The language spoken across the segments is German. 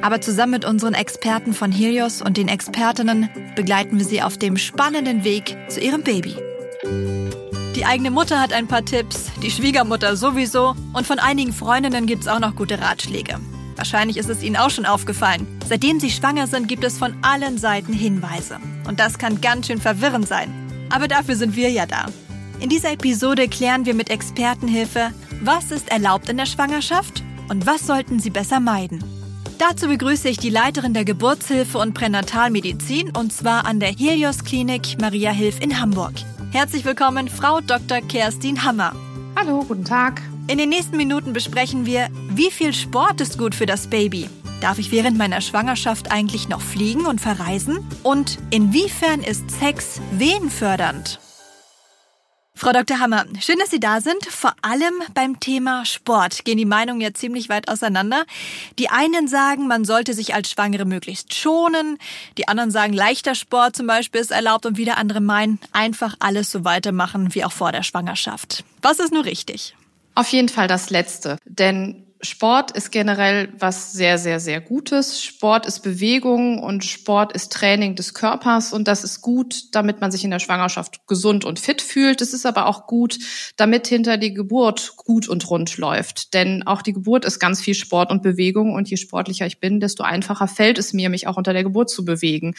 Aber zusammen mit unseren Experten von Helios und den Expertinnen begleiten wir sie auf dem spannenden Weg zu ihrem Baby. Die eigene Mutter hat ein paar Tipps, die Schwiegermutter sowieso und von einigen Freundinnen gibt es auch noch gute Ratschläge. Wahrscheinlich ist es Ihnen auch schon aufgefallen. Seitdem Sie schwanger sind, gibt es von allen Seiten Hinweise. Und das kann ganz schön verwirrend sein. Aber dafür sind wir ja da. In dieser Episode klären wir mit Expertenhilfe, was ist erlaubt in der Schwangerschaft und was sollten Sie besser meiden. Dazu begrüße ich die Leiterin der Geburtshilfe und Pränatalmedizin und zwar an der Helios Klinik Maria Hilf in Hamburg. Herzlich willkommen, Frau Dr. Kerstin Hammer. Hallo, guten Tag. In den nächsten Minuten besprechen wir, wie viel Sport ist gut für das Baby. Darf ich während meiner Schwangerschaft eigentlich noch fliegen und verreisen? Und inwiefern ist Sex wehenfördernd? Frau Dr. Hammer, schön, dass Sie da sind. Vor allem beim Thema Sport gehen die Meinungen ja ziemlich weit auseinander. Die einen sagen, man sollte sich als Schwangere möglichst schonen. Die anderen sagen, leichter Sport zum Beispiel ist erlaubt und wieder andere meinen, einfach alles so weitermachen wie auch vor der Schwangerschaft. Was ist nur richtig? Auf jeden Fall das Letzte. Denn Sport ist generell was sehr, sehr, sehr Gutes. Sport ist Bewegung und Sport ist Training des Körpers und das ist gut, damit man sich in der Schwangerschaft gesund und fit fühlt. Es ist aber auch gut, damit hinter die Geburt gut und rund läuft. Denn auch die Geburt ist ganz viel Sport und Bewegung und je sportlicher ich bin, desto einfacher fällt es mir, mich auch unter der Geburt zu bewegen.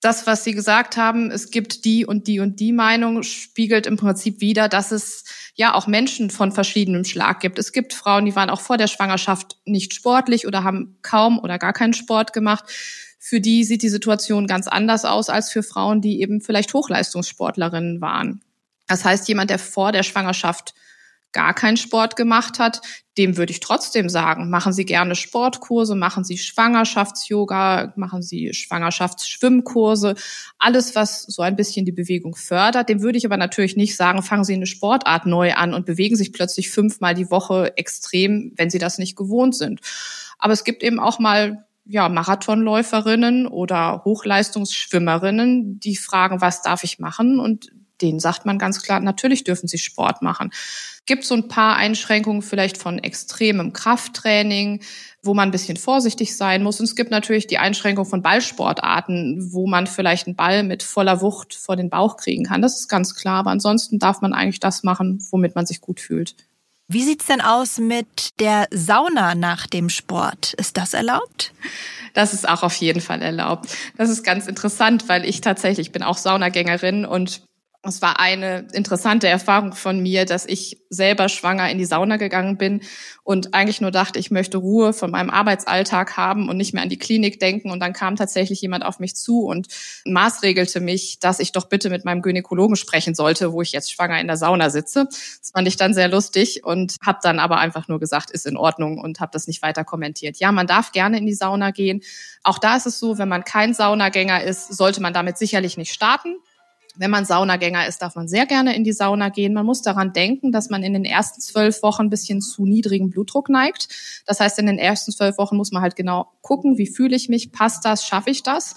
Das, was Sie gesagt haben, es gibt die und die und die Meinung, spiegelt im Prinzip wieder, dass es ja auch Menschen von verschiedenem Schlag gibt. Es gibt Frauen, die waren auch vor der nicht sportlich oder haben kaum oder gar keinen Sport gemacht. Für die sieht die Situation ganz anders aus als für Frauen, die eben vielleicht Hochleistungssportlerinnen waren. Das heißt, jemand, der vor der Schwangerschaft gar keinen Sport gemacht hat, dem würde ich trotzdem sagen, machen Sie gerne Sportkurse, machen Sie Schwangerschafts-Yoga, machen Sie Schwangerschaftsschwimmkurse, alles, was so ein bisschen die Bewegung fördert. Dem würde ich aber natürlich nicht sagen, fangen Sie eine Sportart neu an und bewegen sich plötzlich fünfmal die Woche extrem, wenn Sie das nicht gewohnt sind. Aber es gibt eben auch mal ja, Marathonläuferinnen oder Hochleistungsschwimmerinnen, die fragen, was darf ich machen? Und denen sagt man ganz klar, natürlich dürfen sie Sport machen. Gibt so ein paar Einschränkungen vielleicht von extremem Krafttraining, wo man ein bisschen vorsichtig sein muss. Und es gibt natürlich die Einschränkung von Ballsportarten, wo man vielleicht einen Ball mit voller Wucht vor den Bauch kriegen kann. Das ist ganz klar. Aber ansonsten darf man eigentlich das machen, womit man sich gut fühlt. Wie sieht's denn aus mit der Sauna nach dem Sport? Ist das erlaubt? Das ist auch auf jeden Fall erlaubt. Das ist ganz interessant, weil ich tatsächlich bin auch Saunagängerin und es war eine interessante Erfahrung von mir, dass ich selber schwanger in die Sauna gegangen bin und eigentlich nur dachte, ich möchte Ruhe von meinem Arbeitsalltag haben und nicht mehr an die Klinik denken. Und dann kam tatsächlich jemand auf mich zu und maßregelte mich, dass ich doch bitte mit meinem Gynäkologen sprechen sollte, wo ich jetzt schwanger in der Sauna sitze. Das fand ich dann sehr lustig und habe dann aber einfach nur gesagt, ist in Ordnung und habe das nicht weiter kommentiert. Ja, man darf gerne in die Sauna gehen. Auch da ist es so, wenn man kein Saunagänger ist, sollte man damit sicherlich nicht starten. Wenn man Saunagänger ist, darf man sehr gerne in die Sauna gehen. Man muss daran denken, dass man in den ersten zwölf Wochen ein bisschen zu niedrigen Blutdruck neigt. Das heißt, in den ersten zwölf Wochen muss man halt genau gucken, wie fühle ich mich, passt das, schaffe ich das.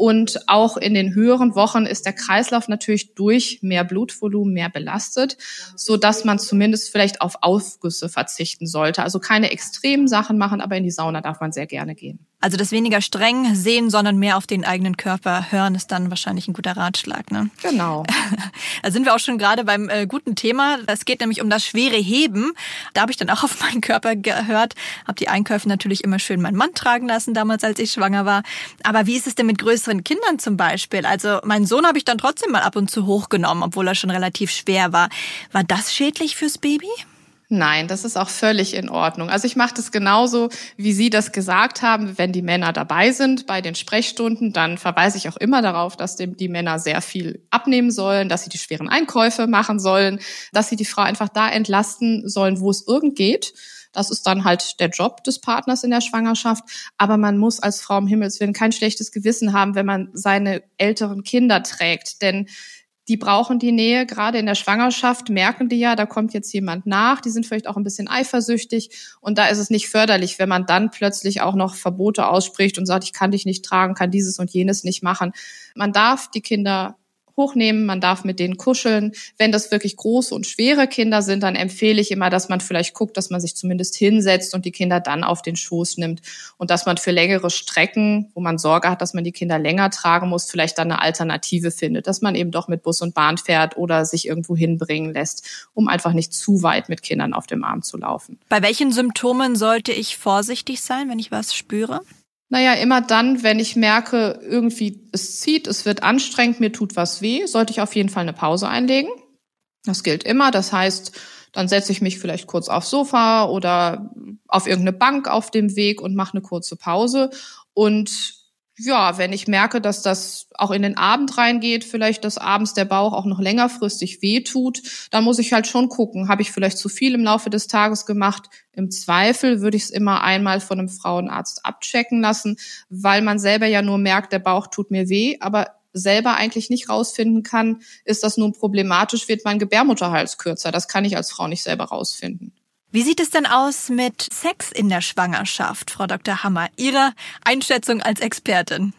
Und auch in den höheren Wochen ist der Kreislauf natürlich durch mehr Blutvolumen mehr belastet, so dass man zumindest vielleicht auf Aufgüsse verzichten sollte. Also keine extremen Sachen machen, aber in die Sauna darf man sehr gerne gehen. Also das weniger streng sehen, sondern mehr auf den eigenen Körper hören, ist dann wahrscheinlich ein guter Ratschlag. Ne? Genau. da sind wir auch schon gerade beim äh, guten Thema. Es geht nämlich um das schwere Heben. Da habe ich dann auch auf meinen Körper gehört, habe die Einkäufe natürlich immer schön meinen Mann tragen lassen, damals als ich schwanger war. Aber wie ist es denn mit größeren Kindern zum Beispiel? Also meinen Sohn habe ich dann trotzdem mal ab und zu hochgenommen, obwohl er schon relativ schwer war. War das schädlich fürs Baby? Nein, das ist auch völlig in Ordnung. Also ich mache das genauso, wie Sie das gesagt haben. Wenn die Männer dabei sind bei den Sprechstunden, dann verweise ich auch immer darauf, dass die Männer sehr viel abnehmen sollen, dass sie die schweren Einkäufe machen sollen, dass sie die Frau einfach da entlasten sollen, wo es irgend geht Das ist dann halt der Job des Partners in der Schwangerschaft. Aber man muss als Frau im Himmelswillen kein schlechtes Gewissen haben, wenn man seine älteren Kinder trägt. Denn die brauchen die Nähe. Gerade in der Schwangerschaft merken die ja, da kommt jetzt jemand nach. Die sind vielleicht auch ein bisschen eifersüchtig. Und da ist es nicht förderlich, wenn man dann plötzlich auch noch Verbote ausspricht und sagt, ich kann dich nicht tragen, kann dieses und jenes nicht machen. Man darf die Kinder hochnehmen, man darf mit denen kuscheln. Wenn das wirklich große und schwere Kinder sind, dann empfehle ich immer, dass man vielleicht guckt, dass man sich zumindest hinsetzt und die Kinder dann auf den Schoß nimmt und dass man für längere Strecken, wo man Sorge hat, dass man die Kinder länger tragen muss, vielleicht dann eine Alternative findet, dass man eben doch mit Bus und Bahn fährt oder sich irgendwo hinbringen lässt, um einfach nicht zu weit mit Kindern auf dem Arm zu laufen. Bei welchen Symptomen sollte ich vorsichtig sein, wenn ich was spüre? Naja, immer dann, wenn ich merke, irgendwie es zieht, es wird anstrengend, mir tut was weh, sollte ich auf jeden Fall eine Pause einlegen. Das gilt immer. Das heißt, dann setze ich mich vielleicht kurz aufs Sofa oder auf irgendeine Bank auf dem Weg und mache eine kurze Pause. Und ja, wenn ich merke, dass das auch in den Abend reingeht, vielleicht dass abends der Bauch auch noch längerfristig wehtut, dann muss ich halt schon gucken, habe ich vielleicht zu viel im Laufe des Tages gemacht? Im Zweifel würde ich es immer einmal von einem Frauenarzt abchecken lassen, weil man selber ja nur merkt, der Bauch tut mir weh, aber selber eigentlich nicht rausfinden kann, ist das nun problematisch, wird mein Gebärmutterhals kürzer. Das kann ich als Frau nicht selber rausfinden. Wie sieht es denn aus mit Sex in der Schwangerschaft, Frau Dr. Hammer? Ihre Einschätzung als Expertin?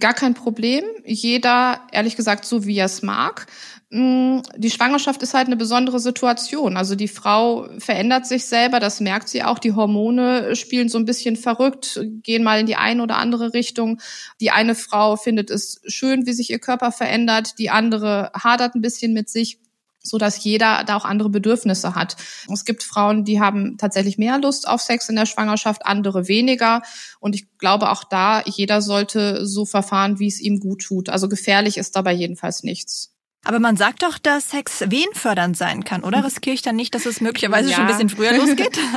Gar kein Problem. Jeder, ehrlich gesagt, so wie er es mag. Mm, die Schwangerschaft ist halt eine besondere Situation. Also die Frau verändert sich selber, das merkt sie auch. Die Hormone spielen so ein bisschen verrückt, gehen mal in die eine oder andere Richtung. Die eine Frau findet es schön, wie sich ihr Körper verändert. Die andere hadert ein bisschen mit sich so dass jeder da auch andere Bedürfnisse hat. Es gibt Frauen, die haben tatsächlich mehr Lust auf Sex in der Schwangerschaft, andere weniger. Und ich glaube auch da, jeder sollte so verfahren, wie es ihm gut tut. Also gefährlich ist dabei jedenfalls nichts. Aber man sagt doch, dass Sex wehenfördernd sein kann, oder? Riskiere ich dann nicht, dass es möglicherweise ja. schon ein bisschen früher losgeht?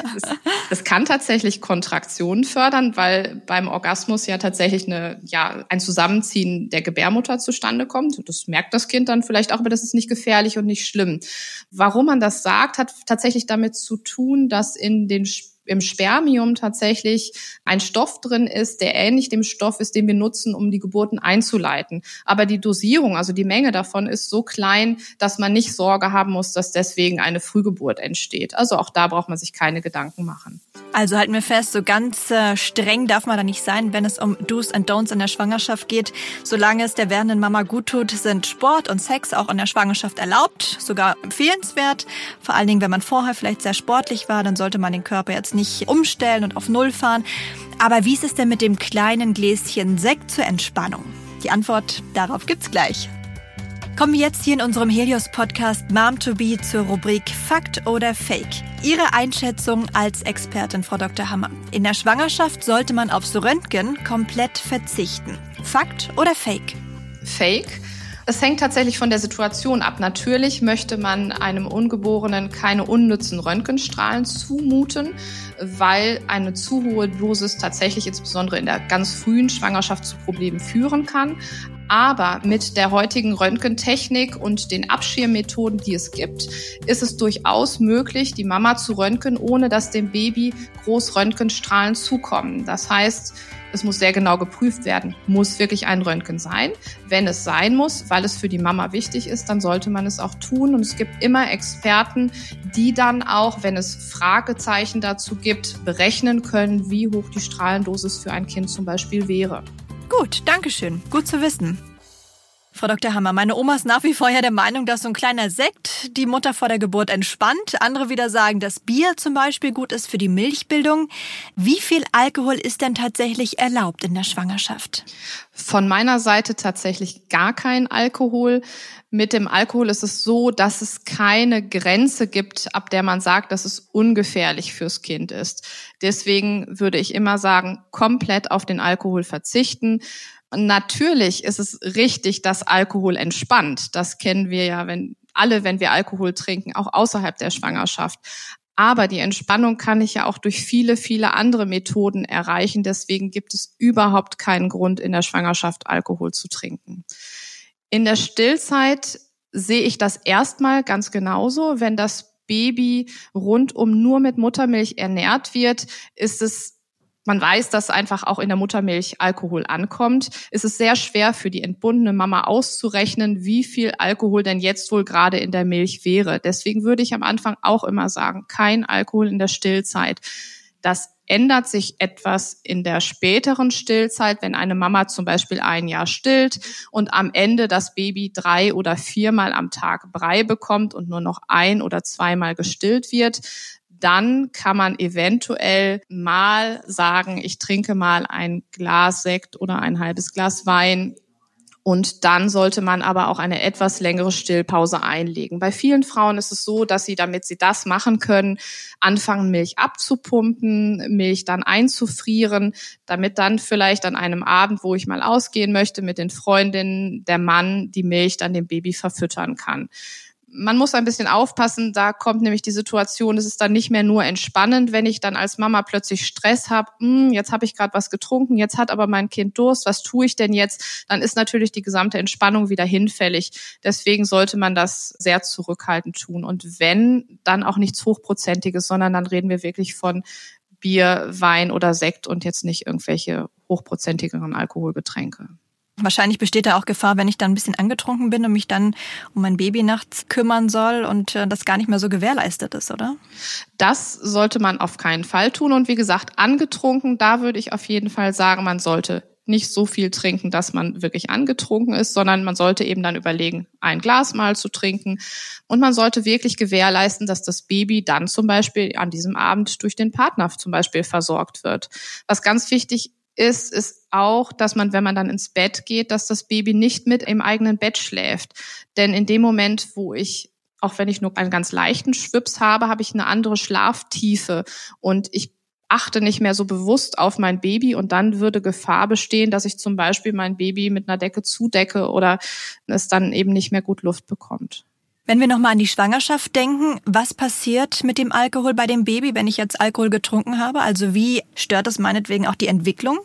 Es kann tatsächlich Kontraktionen fördern, weil beim Orgasmus ja tatsächlich eine, ja, ein Zusammenziehen der Gebärmutter zustande kommt. Das merkt das Kind dann vielleicht auch, aber das ist nicht gefährlich und nicht schlimm. Warum man das sagt, hat tatsächlich damit zu tun, dass in den im Spermium tatsächlich ein Stoff drin ist, der ähnlich dem Stoff ist, den wir nutzen, um die Geburten einzuleiten. Aber die Dosierung, also die Menge davon, ist so klein, dass man nicht Sorge haben muss, dass deswegen eine Frühgeburt entsteht. Also auch da braucht man sich keine Gedanken machen. Also halten wir fest, so ganz äh, streng darf man da nicht sein, wenn es um Do's and Don'ts in der Schwangerschaft geht. Solange es der werdenden Mama gut tut, sind Sport und Sex auch in der Schwangerschaft erlaubt, sogar empfehlenswert. Vor allen Dingen, wenn man vorher vielleicht sehr sportlich war, dann sollte man den Körper jetzt nicht umstellen und auf Null fahren. Aber wie ist es denn mit dem kleinen Gläschen Sekt zur Entspannung? Die Antwort darauf gibt's gleich. Kommen wir jetzt hier in unserem Helios-Podcast Mom to Be zur Rubrik Fakt oder Fake. Ihre Einschätzung als Expertin, Frau Dr. Hammer. In der Schwangerschaft sollte man aufs Röntgen komplett verzichten. Fakt oder Fake? Fake. Es hängt tatsächlich von der Situation ab. Natürlich möchte man einem Ungeborenen keine unnützen Röntgenstrahlen zumuten, weil eine zu hohe Dosis tatsächlich insbesondere in der ganz frühen Schwangerschaft zu Problemen führen kann. Aber mit der heutigen Röntgentechnik und den Abschirmmethoden, die es gibt, ist es durchaus möglich, die Mama zu röntgen, ohne dass dem Baby groß Röntgenstrahlen zukommen. Das heißt, es muss sehr genau geprüft werden. Muss wirklich ein Röntgen sein? Wenn es sein muss, weil es für die Mama wichtig ist, dann sollte man es auch tun. Und es gibt immer Experten, die dann auch, wenn es Fragezeichen dazu gibt, berechnen können, wie hoch die Strahlendosis für ein Kind zum Beispiel wäre. Gut, Dankeschön. Gut zu wissen. Frau Dr. Hammer, meine Oma ist nach wie vor ja der Meinung, dass so ein kleiner Sekt die Mutter vor der Geburt entspannt. Andere wieder sagen, dass Bier zum Beispiel gut ist für die Milchbildung. Wie viel Alkohol ist denn tatsächlich erlaubt in der Schwangerschaft? Von meiner Seite tatsächlich gar kein Alkohol. Mit dem Alkohol ist es so, dass es keine Grenze gibt, ab der man sagt, dass es ungefährlich fürs Kind ist. Deswegen würde ich immer sagen, komplett auf den Alkohol verzichten. Natürlich ist es richtig, dass Alkohol entspannt. Das kennen wir ja, wenn alle, wenn wir Alkohol trinken, auch außerhalb der Schwangerschaft. Aber die Entspannung kann ich ja auch durch viele, viele andere Methoden erreichen. Deswegen gibt es überhaupt keinen Grund, in der Schwangerschaft Alkohol zu trinken. In der Stillzeit sehe ich das erstmal ganz genauso. Wenn das Baby rundum nur mit Muttermilch ernährt wird, ist es man weiß, dass einfach auch in der Muttermilch Alkohol ankommt. Es ist sehr schwer für die entbundene Mama auszurechnen, wie viel Alkohol denn jetzt wohl gerade in der Milch wäre. Deswegen würde ich am Anfang auch immer sagen, kein Alkohol in der Stillzeit. Das ändert sich etwas in der späteren Stillzeit, wenn eine Mama zum Beispiel ein Jahr stillt und am Ende das Baby drei oder viermal am Tag Brei bekommt und nur noch ein oder zweimal gestillt wird dann kann man eventuell mal sagen, ich trinke mal ein Glas Sekt oder ein halbes Glas Wein. Und dann sollte man aber auch eine etwas längere Stillpause einlegen. Bei vielen Frauen ist es so, dass sie, damit sie das machen können, anfangen, Milch abzupumpen, Milch dann einzufrieren, damit dann vielleicht an einem Abend, wo ich mal ausgehen möchte mit den Freundinnen, der Mann die Milch dann dem Baby verfüttern kann man muss ein bisschen aufpassen, da kommt nämlich die Situation, es ist dann nicht mehr nur entspannend, wenn ich dann als Mama plötzlich Stress habe, hm, jetzt habe ich gerade was getrunken, jetzt hat aber mein Kind Durst, was tue ich denn jetzt? Dann ist natürlich die gesamte Entspannung wieder hinfällig. Deswegen sollte man das sehr zurückhaltend tun. Und wenn, dann auch nichts Hochprozentiges, sondern dann reden wir wirklich von Bier, Wein oder Sekt und jetzt nicht irgendwelche hochprozentigeren Alkoholgetränke. Wahrscheinlich besteht da auch Gefahr, wenn ich dann ein bisschen angetrunken bin und mich dann um mein Baby nachts kümmern soll und äh, das gar nicht mehr so gewährleistet ist, oder? Das sollte man auf keinen Fall tun. Und wie gesagt, angetrunken, da würde ich auf jeden Fall sagen, man sollte nicht so viel trinken, dass man wirklich angetrunken ist, sondern man sollte eben dann überlegen, ein Glas mal zu trinken. Und man sollte wirklich gewährleisten, dass das Baby dann zum Beispiel an diesem Abend durch den Partner zum Beispiel versorgt wird. Was ganz wichtig ist, ist auch, dass man, wenn man dann ins Bett geht, dass das Baby nicht mit im eigenen Bett schläft. Denn in dem Moment, wo ich auch wenn ich nur einen ganz leichten Schwips habe, habe ich eine andere Schlaftiefe und ich achte nicht mehr so bewusst auf mein Baby und dann würde Gefahr bestehen, dass ich zum Beispiel mein Baby mit einer Decke zudecke oder es dann eben nicht mehr gut Luft bekommt. Wenn wir nochmal an die Schwangerschaft denken, was passiert mit dem Alkohol bei dem Baby, wenn ich jetzt Alkohol getrunken habe? Also wie stört das meinetwegen auch die Entwicklung?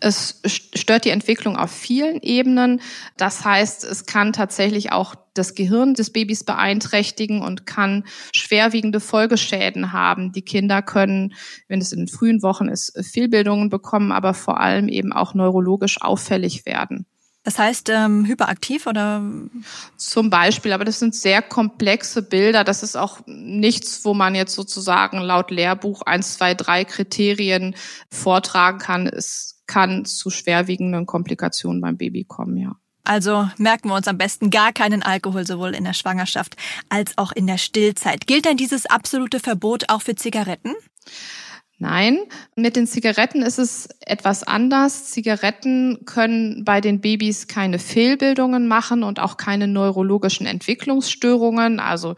Es stört die Entwicklung auf vielen Ebenen. Das heißt, es kann tatsächlich auch das Gehirn des Babys beeinträchtigen und kann schwerwiegende Folgeschäden haben. Die Kinder können, wenn es in den frühen Wochen ist, Fehlbildungen bekommen, aber vor allem eben auch neurologisch auffällig werden. Das heißt ähm, hyperaktiv oder? Zum Beispiel, aber das sind sehr komplexe Bilder. Das ist auch nichts, wo man jetzt sozusagen laut Lehrbuch eins, zwei, drei Kriterien vortragen kann. Es kann zu schwerwiegenden Komplikationen beim Baby kommen, ja. Also merken wir uns am besten gar keinen Alkohol sowohl in der Schwangerschaft als auch in der Stillzeit. Gilt denn dieses absolute Verbot auch für Zigaretten? Nein, mit den Zigaretten ist es etwas anders. Zigaretten können bei den Babys keine Fehlbildungen machen und auch keine neurologischen Entwicklungsstörungen, also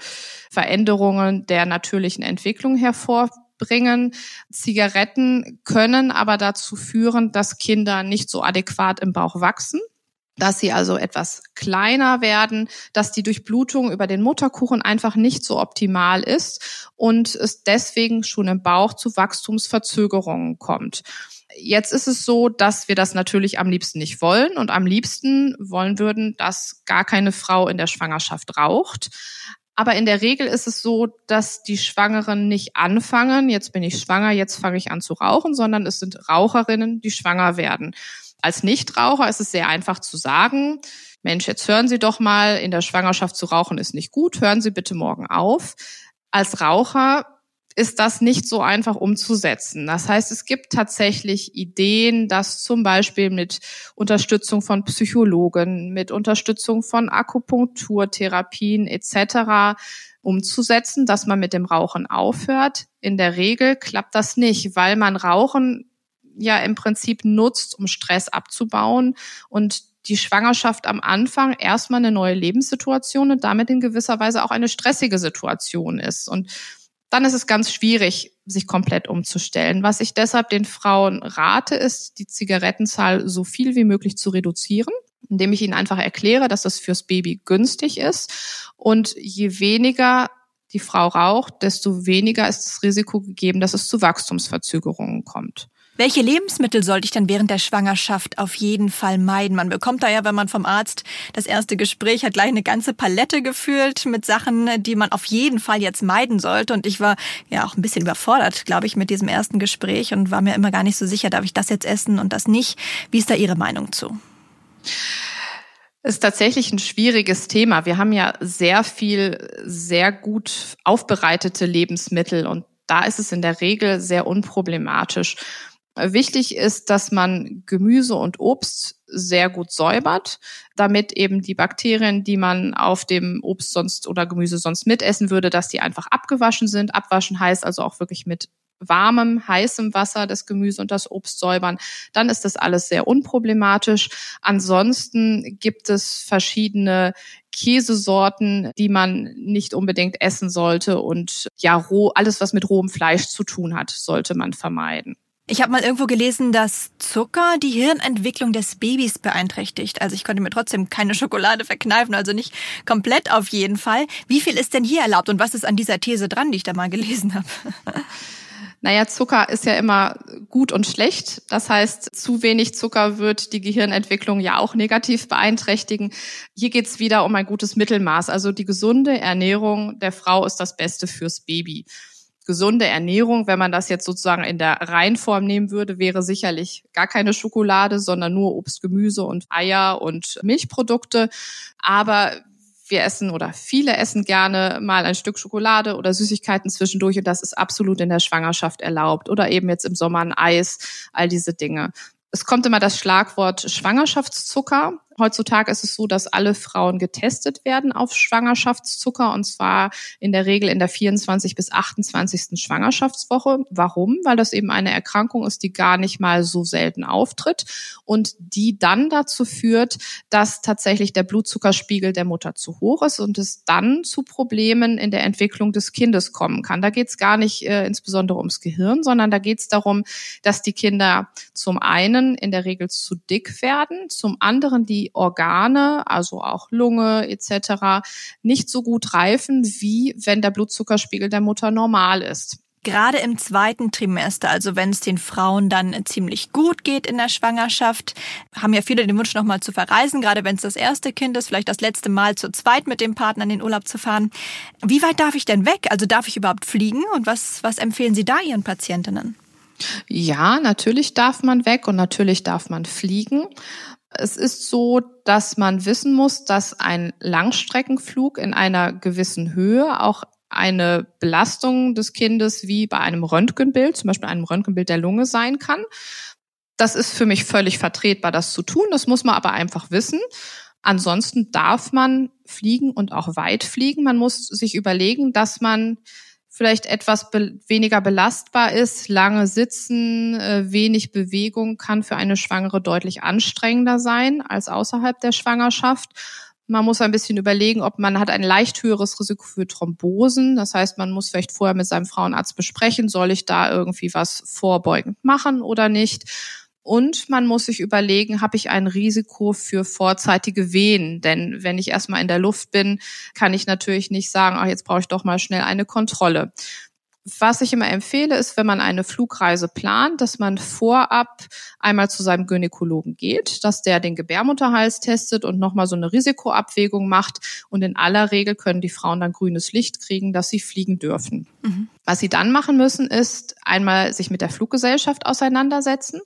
Veränderungen der natürlichen Entwicklung hervorbringen. Zigaretten können aber dazu führen, dass Kinder nicht so adäquat im Bauch wachsen dass sie also etwas kleiner werden, dass die Durchblutung über den Mutterkuchen einfach nicht so optimal ist und es deswegen schon im Bauch zu Wachstumsverzögerungen kommt. Jetzt ist es so, dass wir das natürlich am liebsten nicht wollen und am liebsten wollen würden, dass gar keine Frau in der Schwangerschaft raucht. Aber in der Regel ist es so, dass die Schwangeren nicht anfangen, jetzt bin ich schwanger, jetzt fange ich an zu rauchen, sondern es sind Raucherinnen, die schwanger werden. Als Nichtraucher ist es sehr einfach zu sagen, Mensch, jetzt hören Sie doch mal, in der Schwangerschaft zu rauchen ist nicht gut, hören Sie bitte morgen auf. Als Raucher ist das nicht so einfach umzusetzen. Das heißt, es gibt tatsächlich Ideen, das zum Beispiel mit Unterstützung von Psychologen, mit Unterstützung von Akupunkturtherapien etc. umzusetzen, dass man mit dem Rauchen aufhört. In der Regel klappt das nicht, weil man Rauchen ja im Prinzip nutzt, um Stress abzubauen und die Schwangerschaft am Anfang erstmal eine neue Lebenssituation und damit in gewisser Weise auch eine stressige Situation ist. Und dann ist es ganz schwierig, sich komplett umzustellen. Was ich deshalb den Frauen rate, ist, die Zigarettenzahl so viel wie möglich zu reduzieren, indem ich ihnen einfach erkläre, dass das fürs Baby günstig ist. Und je weniger die Frau raucht, desto weniger ist das Risiko gegeben, dass es zu Wachstumsverzögerungen kommt. Welche Lebensmittel sollte ich dann während der Schwangerschaft auf jeden Fall meiden? Man bekommt da ja, wenn man vom Arzt das erste Gespräch hat, gleich eine ganze Palette gefühlt mit Sachen, die man auf jeden Fall jetzt meiden sollte. Und ich war ja auch ein bisschen überfordert, glaube ich, mit diesem ersten Gespräch und war mir immer gar nicht so sicher, darf ich das jetzt essen und das nicht. Wie ist da Ihre Meinung zu? ist tatsächlich ein schwieriges Thema. Wir haben ja sehr viel sehr gut aufbereitete Lebensmittel und da ist es in der Regel sehr unproblematisch. Wichtig ist, dass man Gemüse und Obst sehr gut säubert, damit eben die Bakterien, die man auf dem Obst sonst oder Gemüse sonst mitessen würde, dass die einfach abgewaschen sind. Abwaschen heißt also auch wirklich mit warmem, heißem Wasser das Gemüse und das Obst säubern, dann ist das alles sehr unproblematisch. Ansonsten gibt es verschiedene Käsesorten, die man nicht unbedingt essen sollte und ja, roh, alles was mit rohem Fleisch zu tun hat, sollte man vermeiden. Ich habe mal irgendwo gelesen, dass Zucker die Hirnentwicklung des Babys beeinträchtigt. Also ich konnte mir trotzdem keine Schokolade verkneifen, also nicht komplett auf jeden Fall. Wie viel ist denn hier erlaubt und was ist an dieser These dran, die ich da mal gelesen habe? Naja, Zucker ist ja immer gut und schlecht. Das heißt, zu wenig Zucker wird die Gehirnentwicklung ja auch negativ beeinträchtigen. Hier geht es wieder um ein gutes Mittelmaß. Also die gesunde Ernährung der Frau ist das Beste fürs Baby gesunde Ernährung, wenn man das jetzt sozusagen in der Reinform nehmen würde, wäre sicherlich gar keine Schokolade, sondern nur Obst, Gemüse und Eier und Milchprodukte. Aber wir essen oder viele essen gerne mal ein Stück Schokolade oder Süßigkeiten zwischendurch und das ist absolut in der Schwangerschaft erlaubt oder eben jetzt im Sommer ein Eis, all diese Dinge. Es kommt immer das Schlagwort Schwangerschaftszucker. Heutzutage ist es so, dass alle Frauen getestet werden auf Schwangerschaftszucker und zwar in der Regel in der 24 bis 28. Schwangerschaftswoche. Warum? Weil das eben eine Erkrankung ist, die gar nicht mal so selten auftritt und die dann dazu führt, dass tatsächlich der Blutzuckerspiegel der Mutter zu hoch ist und es dann zu Problemen in der Entwicklung des Kindes kommen kann. Da geht es gar nicht äh, insbesondere ums Gehirn, sondern da geht es darum, dass die Kinder zum einen in der Regel zu dick werden, zum anderen die Organe, also auch Lunge etc., nicht so gut reifen, wie wenn der Blutzuckerspiegel der Mutter normal ist. Gerade im zweiten Trimester, also wenn es den Frauen dann ziemlich gut geht in der Schwangerschaft, haben ja viele den Wunsch nochmal zu verreisen, gerade wenn es das erste Kind ist, vielleicht das letzte Mal zu zweit mit dem Partner in den Urlaub zu fahren. Wie weit darf ich denn weg? Also darf ich überhaupt fliegen? Und was, was empfehlen Sie da Ihren Patientinnen? Ja, natürlich darf man weg und natürlich darf man fliegen. Es ist so, dass man wissen muss, dass ein Langstreckenflug in einer gewissen Höhe auch eine Belastung des Kindes wie bei einem Röntgenbild, zum Beispiel einem Röntgenbild der Lunge sein kann. Das ist für mich völlig vertretbar, das zu tun. Das muss man aber einfach wissen. Ansonsten darf man fliegen und auch weit fliegen. Man muss sich überlegen, dass man vielleicht etwas be weniger belastbar ist. Lange Sitzen, äh, wenig Bewegung kann für eine Schwangere deutlich anstrengender sein als außerhalb der Schwangerschaft. Man muss ein bisschen überlegen, ob man hat ein leicht höheres Risiko für Thrombosen. Das heißt, man muss vielleicht vorher mit seinem Frauenarzt besprechen, soll ich da irgendwie was vorbeugend machen oder nicht. Und man muss sich überlegen, habe ich ein Risiko für vorzeitige Wehen? Denn wenn ich erstmal in der Luft bin, kann ich natürlich nicht sagen, ach, jetzt brauche ich doch mal schnell eine Kontrolle. Was ich immer empfehle, ist, wenn man eine Flugreise plant, dass man vorab einmal zu seinem Gynäkologen geht, dass der den Gebärmutterhals testet und nochmal so eine Risikoabwägung macht. Und in aller Regel können die Frauen dann grünes Licht kriegen, dass sie fliegen dürfen. Mhm. Was sie dann machen müssen, ist einmal sich mit der Fluggesellschaft auseinandersetzen.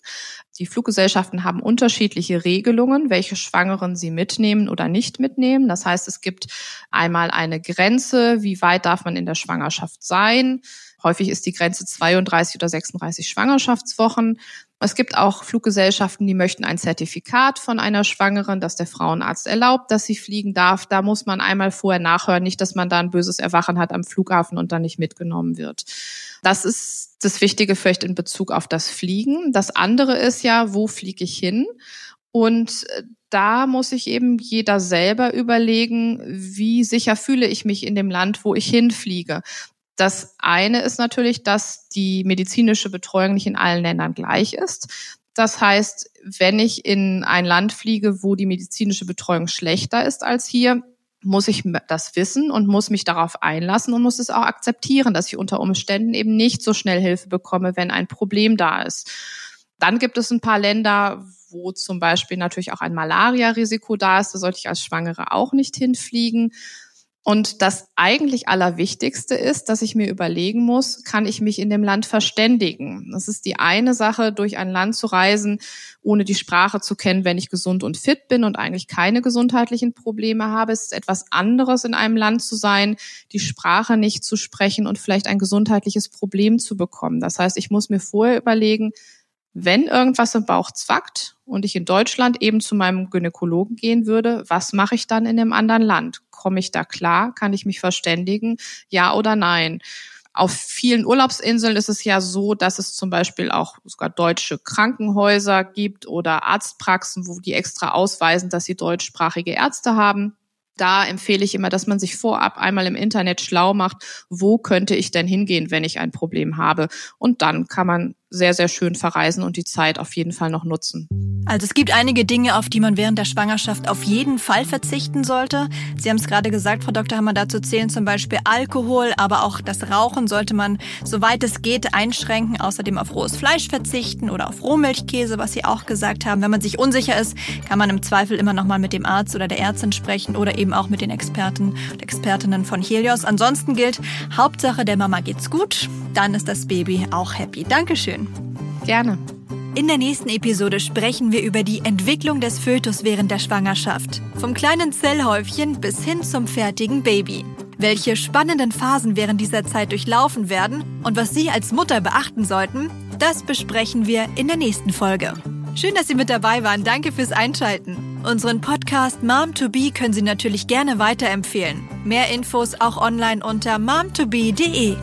Die Fluggesellschaften haben unterschiedliche Regelungen, welche Schwangeren sie mitnehmen oder nicht mitnehmen. Das heißt, es gibt einmal eine Grenze, wie weit darf man in der Schwangerschaft sein. Häufig ist die Grenze 32 oder 36 Schwangerschaftswochen. Es gibt auch Fluggesellschaften, die möchten ein Zertifikat von einer Schwangeren, dass der Frauenarzt erlaubt, dass sie fliegen darf. Da muss man einmal vorher nachhören, nicht, dass man da ein böses Erwachen hat am Flughafen und dann nicht mitgenommen wird. Das ist das Wichtige vielleicht in Bezug auf das Fliegen. Das andere ist ja, wo fliege ich hin? Und äh, da muss sich eben jeder selber überlegen, wie sicher fühle ich mich in dem Land, wo ich hinfliege. Das eine ist natürlich, dass die medizinische Betreuung nicht in allen Ländern gleich ist. Das heißt, wenn ich in ein Land fliege, wo die medizinische Betreuung schlechter ist als hier, muss ich das wissen und muss mich darauf einlassen und muss es auch akzeptieren, dass ich unter Umständen eben nicht so schnell Hilfe bekomme, wenn ein Problem da ist. Dann gibt es ein paar Länder, wo zum Beispiel natürlich auch ein Malaria-Risiko da ist. Da sollte ich als Schwangere auch nicht hinfliegen. Und das eigentlich Allerwichtigste ist, dass ich mir überlegen muss, kann ich mich in dem Land verständigen? Das ist die eine Sache, durch ein Land zu reisen, ohne die Sprache zu kennen, wenn ich gesund und fit bin und eigentlich keine gesundheitlichen Probleme habe. Es ist etwas anderes, in einem Land zu sein, die Sprache nicht zu sprechen und vielleicht ein gesundheitliches Problem zu bekommen. Das heißt, ich muss mir vorher überlegen, wenn irgendwas im Bauch zwackt und ich in Deutschland eben zu meinem Gynäkologen gehen würde, was mache ich dann in dem anderen Land? Komme ich da klar? Kann ich mich verständigen? Ja oder nein? Auf vielen Urlaubsinseln ist es ja so, dass es zum Beispiel auch sogar deutsche Krankenhäuser gibt oder Arztpraxen, wo die extra ausweisen, dass sie deutschsprachige Ärzte haben. Da empfehle ich immer, dass man sich vorab einmal im Internet schlau macht, wo könnte ich denn hingehen, wenn ich ein Problem habe. Und dann kann man sehr, sehr schön verreisen und die Zeit auf jeden Fall noch nutzen. Also es gibt einige Dinge, auf die man während der Schwangerschaft auf jeden Fall verzichten sollte. Sie haben es gerade gesagt, Frau Dr. Hammer, dazu zählen zum Beispiel Alkohol, aber auch das Rauchen sollte man, soweit es geht, einschränken. Außerdem auf rohes Fleisch verzichten oder auf Rohmilchkäse, was Sie auch gesagt haben. Wenn man sich unsicher ist, kann man im Zweifel immer noch mal mit dem Arzt oder der Ärztin sprechen oder eben auch mit den Experten und Expertinnen von Helios. Ansonsten gilt, Hauptsache der Mama geht's gut, dann ist das Baby auch happy. Dankeschön. Gerne. In der nächsten Episode sprechen wir über die Entwicklung des Fötus während der Schwangerschaft. Vom kleinen Zellhäufchen bis hin zum fertigen Baby. Welche spannenden Phasen während dieser Zeit durchlaufen werden und was Sie als Mutter beachten sollten, das besprechen wir in der nächsten Folge. Schön, dass Sie mit dabei waren. Danke fürs Einschalten. Unseren Podcast Mom to Be können Sie natürlich gerne weiterempfehlen. Mehr Infos auch online unter momtobe.de.